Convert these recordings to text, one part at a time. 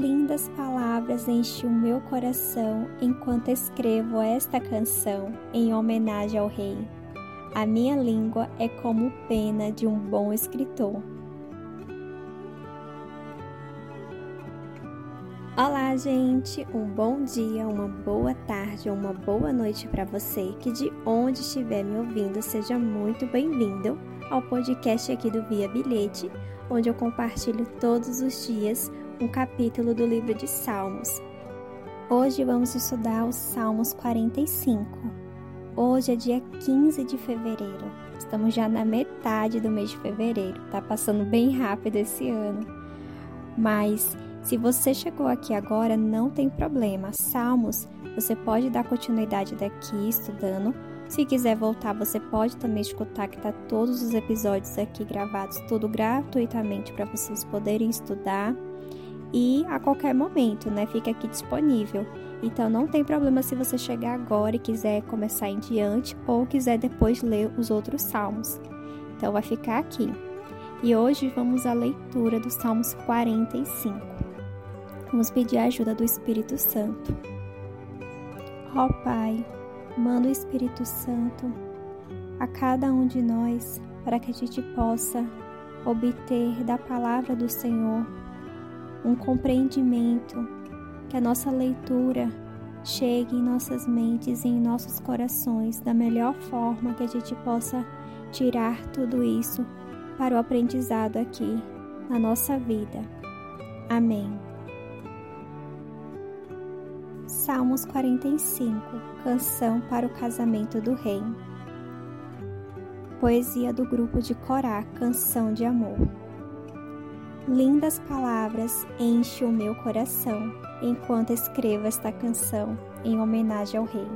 Lindas palavras enchem o meu coração enquanto escrevo esta canção em homenagem ao Rei. A minha língua é como pena de um bom escritor. Olá, gente! Um bom dia, uma boa tarde ou uma boa noite para você que de onde estiver me ouvindo, seja muito bem-vindo ao podcast aqui do Via Bilhete, onde eu compartilho todos os dias um capítulo do livro de Salmos. Hoje vamos estudar os Salmos 45. Hoje é dia 15 de fevereiro. Estamos já na metade do mês de fevereiro. Tá passando bem rápido esse ano. Mas se você chegou aqui agora, não tem problema. Salmos, você pode dar continuidade daqui estudando. Se quiser voltar, você pode também escutar que tá todos os episódios aqui gravados, tudo gratuitamente para vocês poderem estudar e a qualquer momento, né? Fica aqui disponível. Então não tem problema se você chegar agora e quiser começar em diante ou quiser depois ler os outros salmos. Então vai ficar aqui. E hoje vamos à leitura do Salmos 45. Vamos pedir a ajuda do Espírito Santo. Ó Pai, manda o Espírito Santo a cada um de nós para que a gente possa obter da palavra do Senhor um compreendimento, que a nossa leitura chegue em nossas mentes e em nossos corações da melhor forma que a gente possa tirar tudo isso para o aprendizado aqui na nossa vida. Amém. Salmos 45 Canção para o Casamento do Rei. Poesia do grupo de Corá Canção de Amor. Lindas palavras enchem o meu coração enquanto escrevo esta canção em homenagem ao Rei.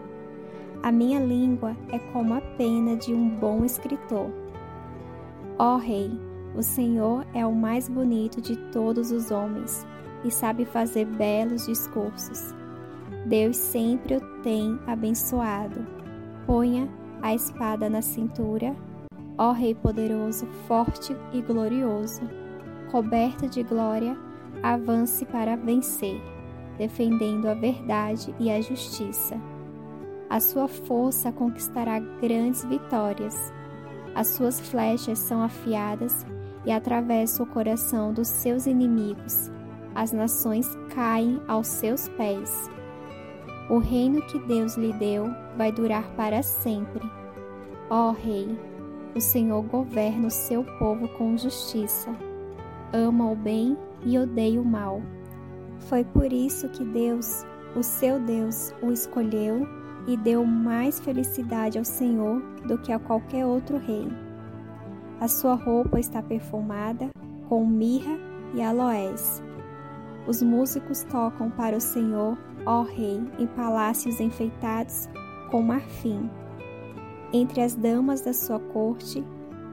A minha língua é como a pena de um bom escritor. Ó Rei, o Senhor é o mais bonito de todos os homens e sabe fazer belos discursos. Deus sempre o tem abençoado. Ponha a espada na cintura, ó Rei poderoso, forte e glorioso coberta de glória, avance para vencer, defendendo a verdade e a justiça. A sua força conquistará grandes vitórias. As suas flechas são afiadas e atravessam o coração dos seus inimigos. As nações caem aos seus pés. O reino que Deus lhe deu vai durar para sempre. Ó Rei, o Senhor governa o seu povo com justiça ama o bem e odeia o mal. Foi por isso que Deus, o seu Deus, o escolheu e deu mais felicidade ao Senhor do que a qualquer outro rei. A sua roupa está perfumada com mirra e aloés. Os músicos tocam para o Senhor, ó Rei, em palácios enfeitados com marfim. Entre as damas da sua corte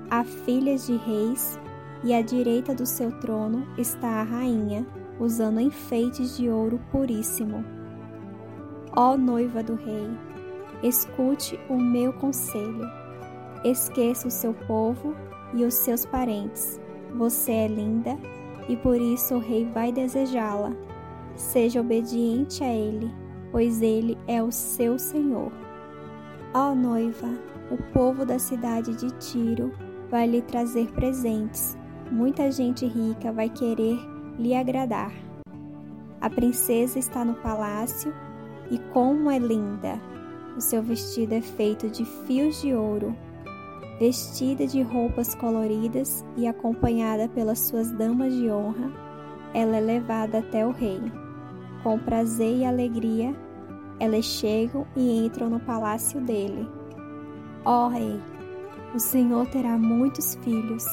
há filhas de reis e à direita do seu trono está a rainha, usando enfeites de ouro puríssimo. Ó noiva do rei, escute o meu conselho. Esqueça o seu povo e os seus parentes. Você é linda e por isso o rei vai desejá-la. Seja obediente a ele, pois ele é o seu Senhor. Ó noiva, o povo da cidade de Tiro vai lhe trazer presentes muita gente rica vai querer lhe agradar. A princesa está no palácio e como é linda! O seu vestido é feito de fios de ouro. Vestida de roupas coloridas e acompanhada pelas suas damas de honra, ela é levada até o rei. Com prazer e alegria, elas chegam e entram no palácio dele. Ó rei, o Senhor terá muitos filhos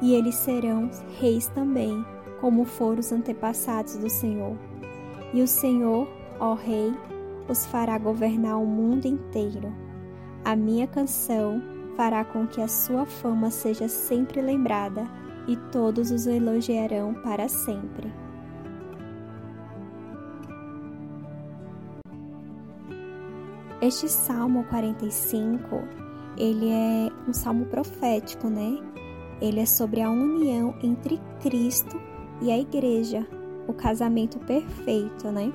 e eles serão reis também, como foram os antepassados do Senhor. E o Senhor, ó Rei, os fará governar o mundo inteiro. A minha canção fará com que a sua fama seja sempre lembrada e todos os elogiarão para sempre. Este Salmo 45, ele é um salmo profético, né? Ele é sobre a união entre Cristo e a Igreja, o casamento perfeito, né?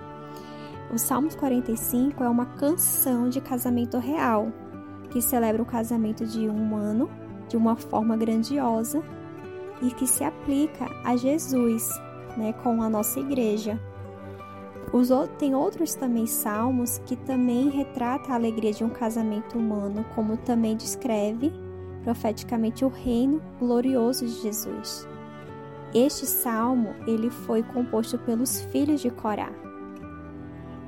O Salmos 45 é uma canção de casamento real, que celebra o casamento de um humano de uma forma grandiosa e que se aplica a Jesus, né, com a nossa igreja. Os, tem outros também salmos que também retrata a alegria de um casamento humano, como também descreve profeticamente o reino glorioso de Jesus. Este salmo ele foi composto pelos filhos de Corá.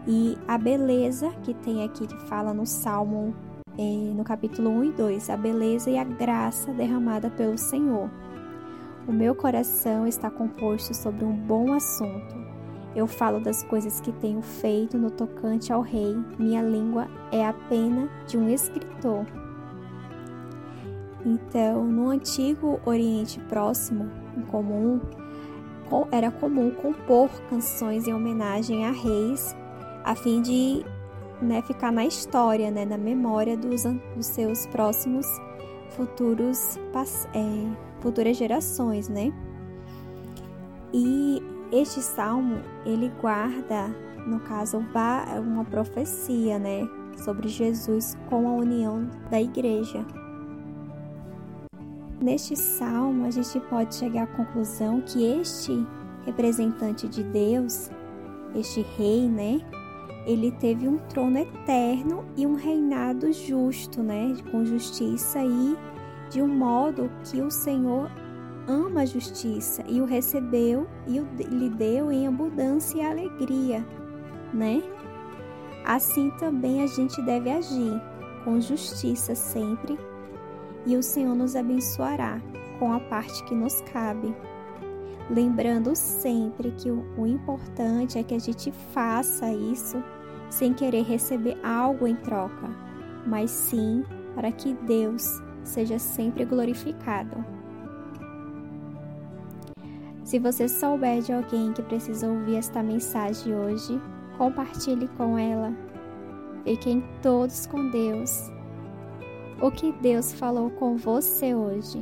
E a beleza que tem aqui que fala no salmo eh, no capítulo 1 e 2, a beleza e a graça derramada pelo Senhor. O meu coração está composto sobre um bom assunto eu falo das coisas que tenho feito no tocante ao rei. Minha língua é a pena de um escritor. Então, no antigo Oriente Próximo, em comum, era comum compor canções em homenagem a reis, a fim de né, ficar na história, né, na memória dos, dos seus próximos futuros é, futuras gerações, né? E este salmo, ele guarda, no caso, uma profecia, né, sobre Jesus com a união da igreja. Neste salmo, a gente pode chegar à conclusão que este representante de Deus, este rei, né, ele teve um trono eterno e um reinado justo, né, com justiça e de um modo que o Senhor ama a justiça e o recebeu e o, lhe deu em abundância e alegria, né? Assim também a gente deve agir com justiça sempre e o Senhor nos abençoará com a parte que nos cabe. Lembrando sempre que o, o importante é que a gente faça isso sem querer receber algo em troca, mas sim para que Deus seja sempre glorificado. Se você souber de alguém que precisa ouvir esta mensagem hoje, compartilhe com ela. Fiquem todos com Deus. O que Deus falou com você hoje?